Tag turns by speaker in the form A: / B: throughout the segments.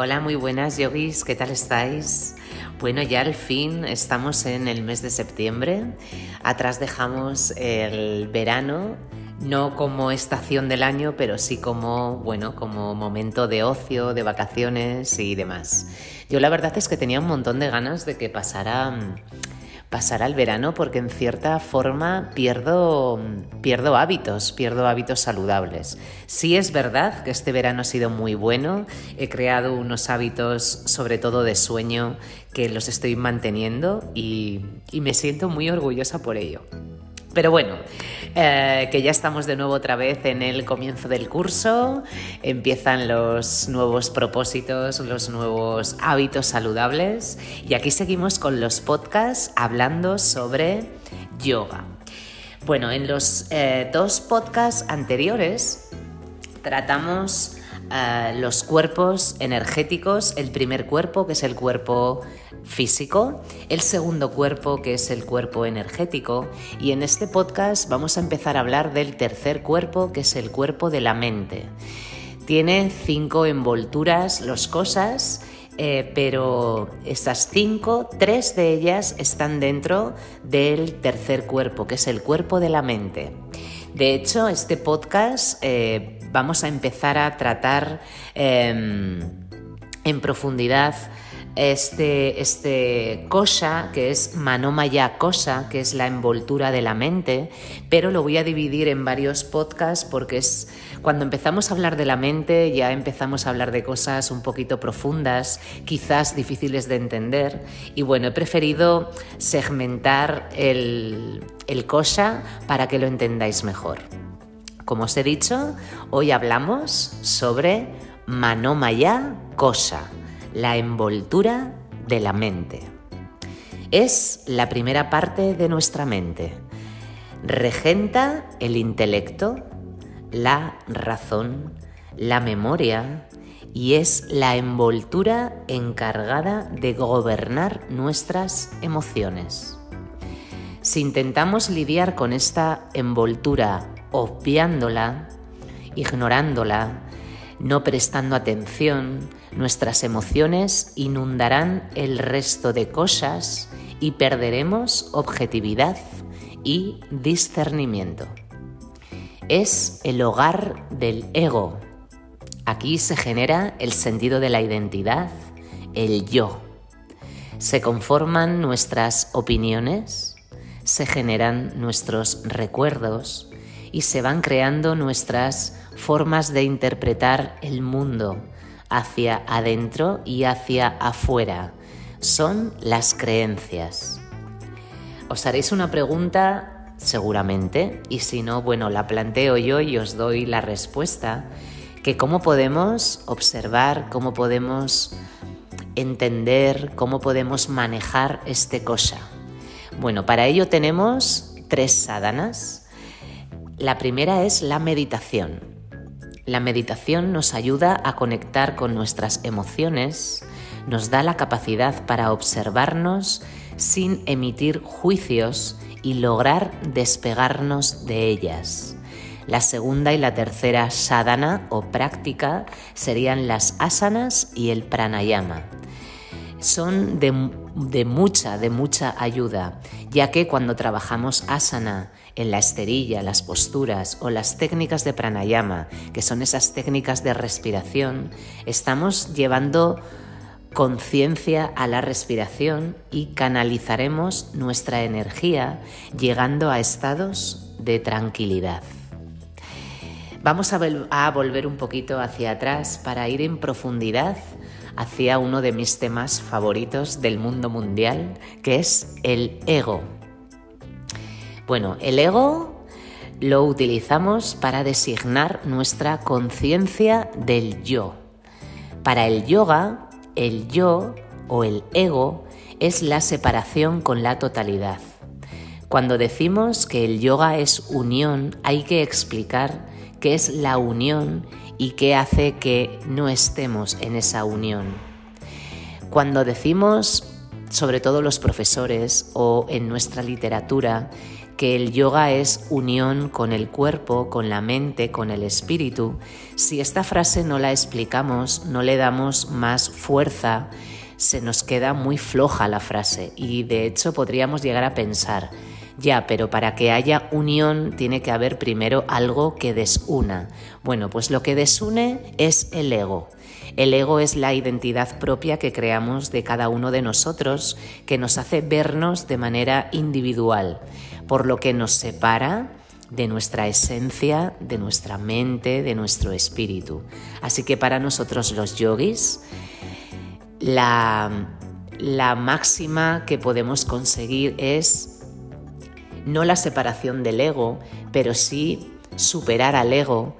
A: Hola, muy buenas yogis, ¿qué tal estáis? Bueno, ya al fin estamos en el mes de septiembre. Atrás dejamos el verano, no como estación del año, pero sí como, bueno, como momento de ocio, de vacaciones y demás. Yo la verdad es que tenía un montón de ganas de que pasara pasar al verano porque en cierta forma pierdo, pierdo hábitos, pierdo hábitos saludables. Sí es verdad que este verano ha sido muy bueno, he creado unos hábitos sobre todo de sueño que los estoy manteniendo y, y me siento muy orgullosa por ello. Pero bueno, eh, que ya estamos de nuevo otra vez en el comienzo del curso, empiezan los nuevos propósitos, los nuevos hábitos saludables y aquí seguimos con los podcasts hablando sobre yoga. Bueno, en los eh, dos podcasts anteriores tratamos eh, los cuerpos energéticos, el primer cuerpo que es el cuerpo físico, el segundo cuerpo que es el cuerpo energético y en este podcast vamos a empezar a hablar del tercer cuerpo que es el cuerpo de la mente. Tiene cinco envolturas los cosas, eh, pero estas cinco, tres de ellas están dentro del tercer cuerpo, que es el cuerpo de la mente. De hecho, este podcast eh, vamos a empezar a tratar em, en profundidad este, este kosha, que es manomaya kosha, que es la envoltura de la mente, pero lo voy a dividir en varios podcasts porque es cuando empezamos a hablar de la mente ya empezamos a hablar de cosas un poquito profundas, quizás difíciles de entender, y bueno, he preferido segmentar el, el kosha para que lo entendáis mejor. Como os he dicho, hoy hablamos sobre manomaya kosha la envoltura de la mente. Es la primera parte de nuestra mente. Regenta el intelecto, la razón, la memoria y es la envoltura encargada de gobernar nuestras emociones. Si intentamos lidiar con esta envoltura obviándola, ignorándola, no prestando atención, nuestras emociones inundarán el resto de cosas y perderemos objetividad y discernimiento. Es el hogar del ego. Aquí se genera el sentido de la identidad, el yo. Se conforman nuestras opiniones, se generan nuestros recuerdos y se van creando nuestras formas de interpretar el mundo hacia adentro y hacia afuera. Son las creencias. Os haréis una pregunta seguramente y si no, bueno, la planteo yo y os doy la respuesta, que cómo podemos observar, cómo podemos entender, cómo podemos manejar este cosa. Bueno, para ello tenemos tres sádanas. La primera es la meditación. La meditación nos ayuda a conectar con nuestras emociones, nos da la capacidad para observarnos sin emitir juicios y lograr despegarnos de ellas. La segunda y la tercera sadhana o práctica serían las asanas y el pranayama. Son de, mucha, de mucha ayuda, ya que cuando trabajamos asana en la esterilla, las posturas o las técnicas de pranayama, que son esas técnicas de respiración, estamos llevando conciencia a la respiración y canalizaremos nuestra energía llegando a estados de tranquilidad. Vamos a, volver un poquito hacia atrás para ir en profundidad hacia uno de mis temas favoritos del mundo mundial, que es el ego. Bueno, el ego lo utilizamos para designar nuestra conciencia del yo. Para el yoga, el yo o el ego es la separación con la totalidad. Cuando decimos que el yoga es unión, hay que explicar qué es la unión y qué hace que no estemos en esa unión. Cuando decimos, sobre todo los profesores o en nuestra literatura, que el yoga es unión con el cuerpo, con la mente, con el espíritu, si esta frase no la explicamos, no le damos más fuerza, se nos queda muy floja la frase y de hecho podríamos llegar a pensar, ya, pero para que haya unión tiene que haber primero algo que desuna. Bueno, pues lo que desune es el ego. El ego es la identidad propia que creamos de cada uno de nosotros, que nos hace vernos de manera individual, por lo que nos separa de nuestra esencia, de nuestra mente, de nuestro espíritu. Así que para nosotros los yogis, la, la máxima que podemos conseguir es no la separación del ego, pero sí superar al ego,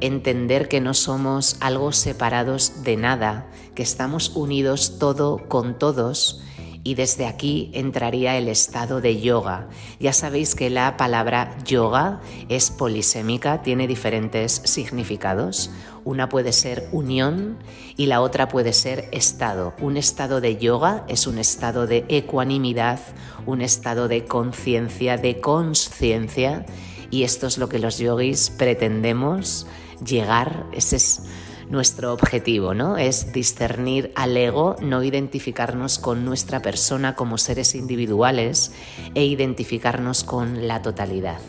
A: entender que no somos algo separados de nada, que estamos unidos todo con todos y desde aquí entraría el estado de yoga. Ya sabéis que la palabra yoga es polisémica, tiene diferentes significados. Una puede ser unión y la otra puede ser estado. Un estado de yoga es un estado de ecuanimidad, un estado de conciencia, de conciencia y esto es lo que los yogis pretendemos llegar, ese es nuestro objetivo, ¿no? Es discernir al ego, no identificarnos con nuestra persona como seres individuales e identificarnos con la totalidad.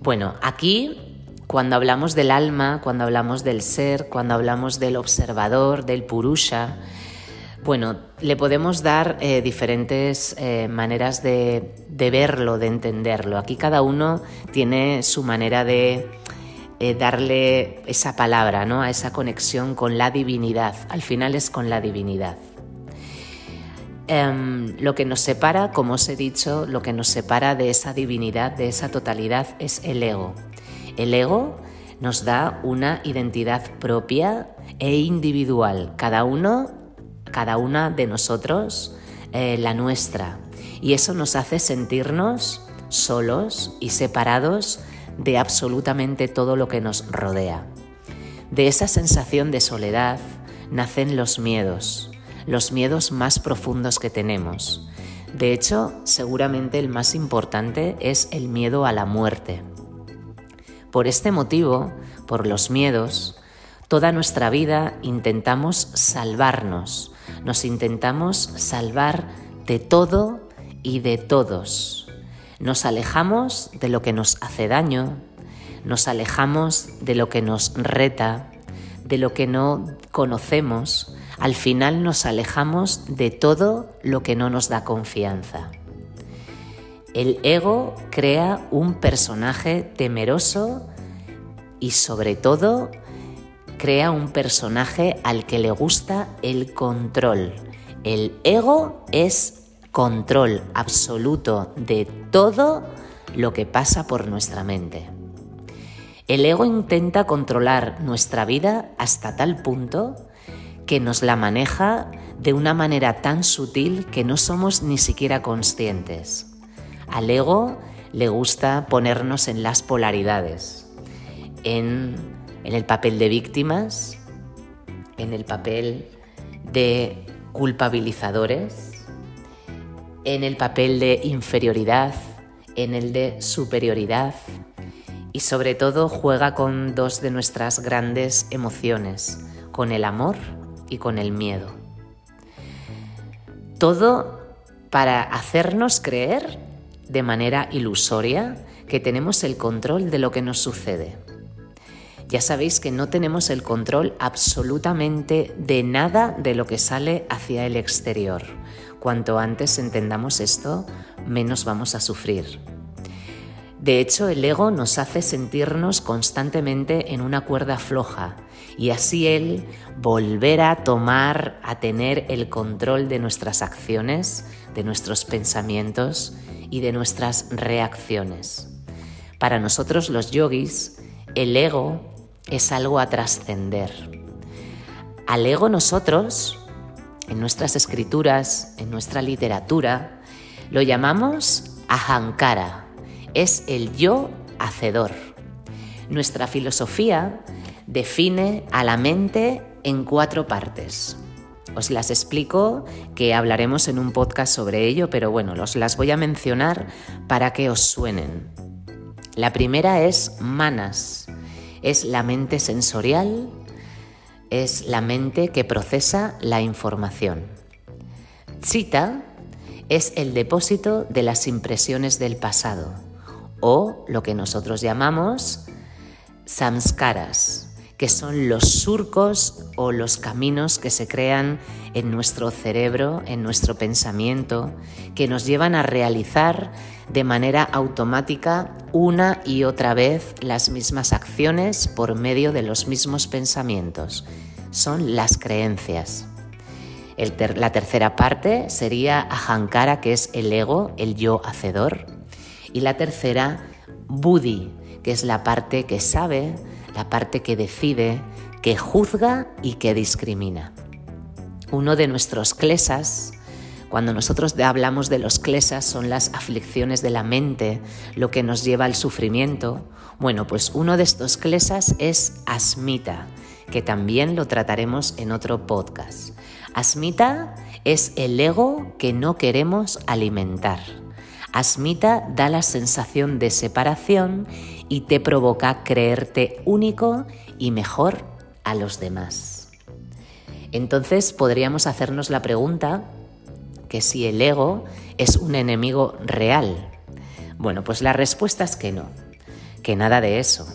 A: Bueno, aquí cuando hablamos del alma, cuando hablamos del ser, cuando hablamos del observador, del purusha, bueno, le podemos dar eh, diferentes eh, maneras de, de verlo, de entenderlo. Aquí cada uno tiene su manera de eh, darle esa palabra, ¿no? A esa conexión con la divinidad. Al final es con la divinidad. Em, lo que nos separa, como os he dicho, lo que nos separa de esa divinidad, de esa totalidad, es el ego. El ego nos da una identidad propia e individual, cada uno, cada una de nosotros, eh, la nuestra. Y eso nos hace sentirnos solos y separados de absolutamente todo lo que nos rodea. De esa sensación de soledad nacen los miedos, los miedos más profundos que tenemos. De hecho, seguramente el más importante es el miedo a la muerte. Por este motivo, por los miedos, toda nuestra vida intentamos salvarnos, nos intentamos salvar de todo y de todos. Nos alejamos de lo que nos hace daño, nos alejamos de lo que nos reta, de lo que no conocemos, al final nos alejamos de todo lo que no nos da confianza. El ego crea un personaje temeroso y sobre todo crea un personaje al que le gusta el control. El ego es control absoluto de todo lo que pasa por nuestra mente. El ego intenta controlar nuestra vida hasta tal punto que nos la maneja de una manera tan sutil que no somos ni siquiera conscientes. Al ego le gusta ponernos en las polaridades, en, en el papel de víctimas, en el papel de culpabilizadores, en el papel de inferioridad, en el de superioridad y sobre todo juega con dos de nuestras grandes emociones, con el amor y con el miedo. Todo para hacernos creer de manera ilusoria que tenemos el control de lo que nos sucede. Ya sabéis que no tenemos el control absolutamente de nada de lo que sale hacia el exterior. Cuanto antes entendamos esto, menos vamos a sufrir. De hecho, el ego nos hace sentirnos constantemente en una cuerda floja y así él volverá a tomar, a tener el control de nuestras acciones, de nuestros pensamientos y de nuestras reacciones. Para nosotros los yogis, el ego es algo a trascender. Al ego nosotros en nuestras escrituras, en nuestra literatura, lo llamamos ahankara, es el yo hacedor. Nuestra filosofía define a la mente en cuatro partes. Os las explico, que hablaremos en un podcast sobre ello, pero bueno, los las voy a mencionar para que os suenen. La primera es manas. Es la mente sensorial, es la mente que procesa la información. Chita es el depósito de las impresiones del pasado o lo que nosotros llamamos samskaras, que son los surcos o los caminos que se crean en nuestro cerebro, en nuestro pensamiento, que nos llevan a realizar de manera automática una y otra vez las mismas acciones por medio de los mismos pensamientos. Son las creencias. la tercera parte sería ahankara, que es el ego, el yo hacedor. Y la tercera, buddhi, que es la parte que sabe, la parte que decide, que juzga y que discrimina. Uno de nuestros klesas, cuando nosotros hablamos de los klesas, son las aflicciones de la mente, lo que nos lleva al sufrimiento. Bueno, pues uno de estos klesas es asmita, que también lo trataremos en otro podcast. Asmita es el ego que no queremos alimentar. Asmita da la sensación de separación y te provoca creerte único y mejor a los demás. Entonces podríamos hacernos la pregunta que si el ego es un enemigo real. Bueno, pues la respuesta es que no, que nada de eso.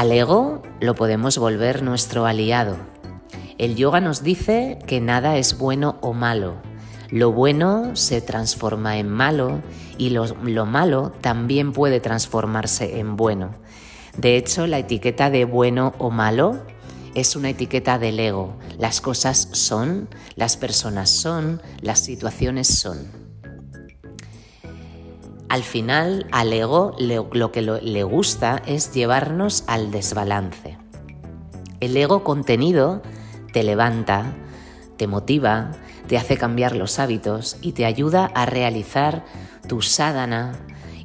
A: Al ego lo podemos volver nuestro aliado. El yoga nos dice que nada es bueno o malo, lo bueno se transforma en malo y lo, malo también puede transformarse en bueno. De hecho, la etiqueta de bueno o malo es una etiqueta del ego. Las cosas son, las personas son, las situaciones son. Al final, al ego lo que le gusta es llevarnos al desbalance. El ego contenido te levanta, te motiva, te hace cambiar los hábitos y te ayuda a realizar tu sadhana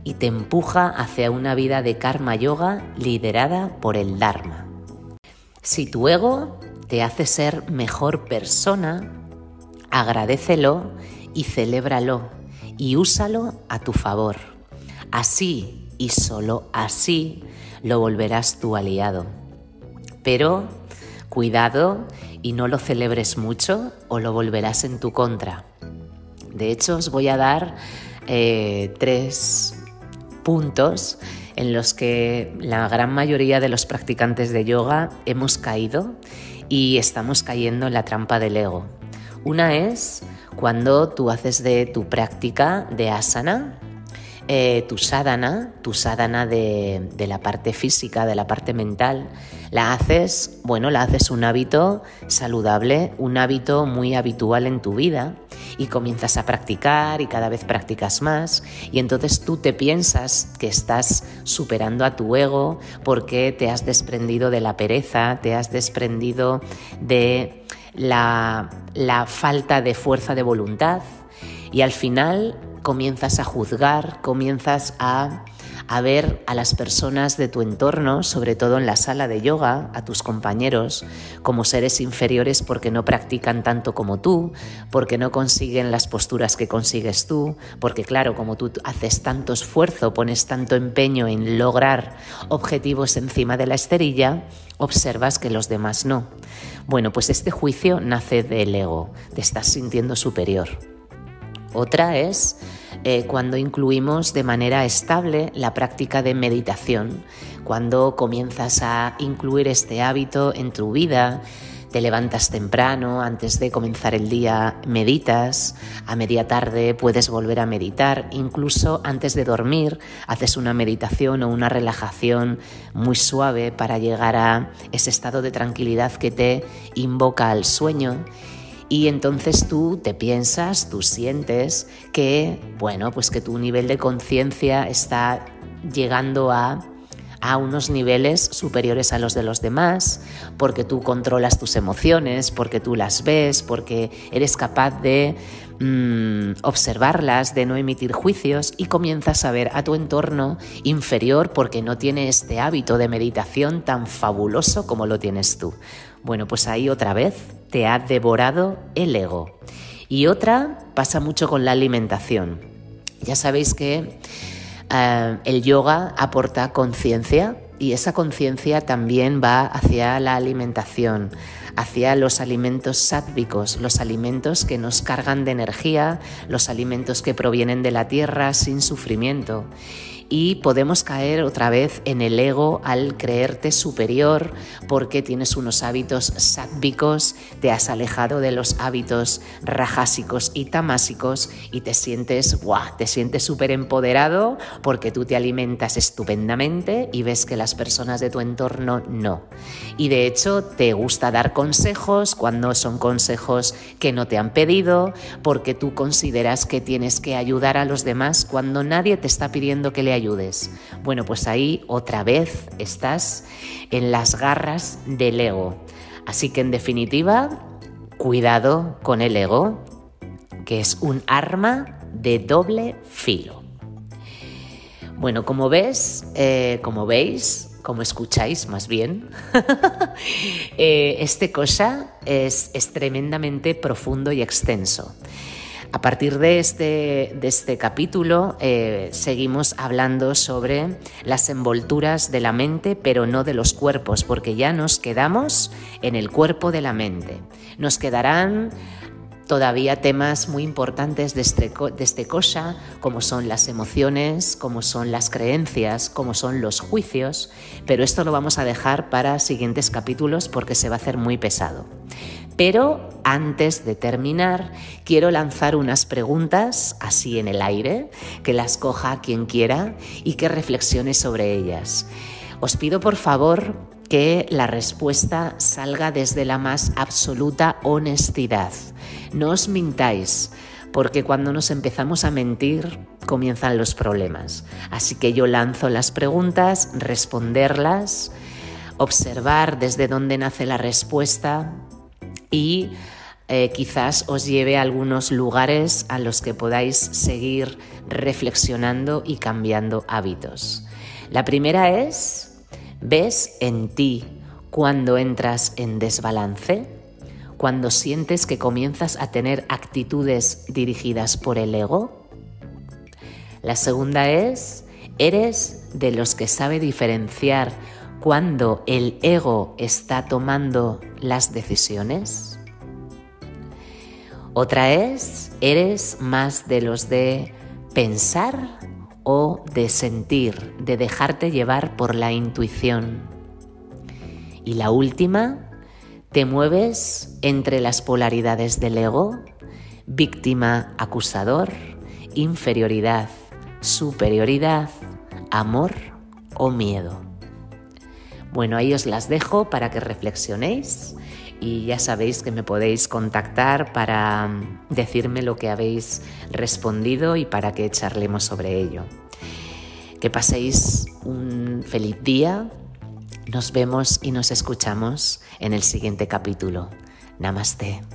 A: y te empuja hacia una vida de karma yoga liderada por el Dharma. Si tu ego te hace ser mejor persona, agradecelo y celébralo y úsalo a tu favor. Así y solo así lo volverás tu aliado. Pero cuidado y no lo celebres mucho o lo volverás en tu contra. De hecho, os voy a dar eh, tres puntos en los que la gran mayoría de los practicantes de yoga hemos caído y estamos cayendo en la trampa del ego. Una es cuando tú haces de tu práctica de asana eh, tu sadhana, tu sadhana de, de, la parte física, de la parte mental, la haces, bueno, la haces un hábito saludable, un hábito muy habitual en tu vida y comienzas a practicar y cada vez practicas más y entonces tú te piensas que estás superando a tu ego porque te has desprendido de la pereza, te has desprendido de la, falta de fuerza de voluntad y al final comienzas a juzgar, comienzas a, ver a las personas de tu entorno, sobre todo en la sala de yoga, a tus compañeros, como seres inferiores porque no practican tanto como tú, porque no consiguen las posturas que consigues tú, porque claro, como tú haces tanto esfuerzo, pones tanto empeño en lograr objetivos encima de la esterilla, observas que los demás no. Bueno, pues este juicio nace del ego, te estás sintiendo superior. Otra es eh, cuando incluimos de manera estable la práctica de meditación, cuando comienzas a incluir este hábito en tu vida, te levantas temprano, antes de comenzar el día meditas, a media tarde puedes volver a meditar, incluso antes de dormir haces una meditación o una relajación muy suave para llegar a ese estado de tranquilidad que te invoca al sueño y entonces tú te piensas, tú sientes que, bueno, pues que tu nivel de conciencia está llegando a, a unos niveles superiores a los de los demás, porque tú controlas tus emociones, porque tú las ves, porque eres capaz de mm, observarlas, de no emitir juicios y comienzas a ver a tu entorno inferior porque no tiene este hábito de meditación tan fabuloso como lo tienes tú. Bueno, pues ahí otra vez te ha devorado el ego. Y otra pasa mucho con la alimentación. Ya sabéis que eh, el yoga aporta conciencia y esa conciencia también va hacia la alimentación, hacia los alimentos sáttvicos, los alimentos que nos cargan de energía, los alimentos que provienen de la tierra sin sufrimiento y podemos caer otra vez en el ego al creerte superior porque tienes unos hábitos sádvicos, te has alejado de los hábitos rajásicos y tamásicos y te sientes, ¡guau!, te sientes súper empoderado porque tú te alimentas estupendamente y ves que las personas de tu entorno no. Y de hecho te gusta dar consejos cuando son consejos que no te han pedido porque tú consideras que tienes que ayudar a los demás cuando nadie te está pidiendo que le ayudes. Bueno, pues ahí otra vez estás en las garras del ego. Así que en definitiva, cuidado con el ego, que es un arma de doble filo. Bueno, como ves, eh, como veis, como escucháis más bien, eh, este cosa es, es tremendamente profundo y extenso. A partir de este, de este capítulo eh, seguimos hablando sobre las envolturas de la mente, pero no de los cuerpos, porque ya nos quedamos en el cuerpo de la mente. Nos quedarán todavía temas muy importantes de este, de este cosa, como son las emociones, como son las creencias, como son los juicios, pero esto lo vamos a dejar para siguientes capítulos porque se va a hacer muy pesado. Pero antes de terminar, quiero lanzar unas preguntas así en el aire, que las coja quien quiera y que reflexione sobre ellas. Os pido por favor que la respuesta salga desde la más absoluta honestidad. No os mintáis, porque cuando nos empezamos a mentir comienzan los problemas. Así que yo lanzo las preguntas, responderlas, observar desde dónde nace la respuesta, y eh, quizás os lleve a algunos lugares a los que podáis seguir reflexionando y cambiando hábitos. La primera es, ¿ves en ti cuando entras en desbalance? Cuando sientes que comienzas a tener actitudes dirigidas por el ego? La segunda es, ¿eres de los que sabe diferenciar cuando el ego está tomando las decisiones? Otra es, ¿eres más de los de pensar o de sentir, de dejarte llevar por la intuición? Y la última, ¿te mueves entre las polaridades del ego? Víctima, acusador, inferioridad, superioridad, amor o miedo. Bueno, ahí os las dejo para que reflexionéis y ya sabéis que me podéis contactar para mm, decirme lo que habéis respondido y para que charlemos sobre ello. Que paséis un feliz día. Nos vemos y nos escuchamos en el siguiente capítulo. Namaste.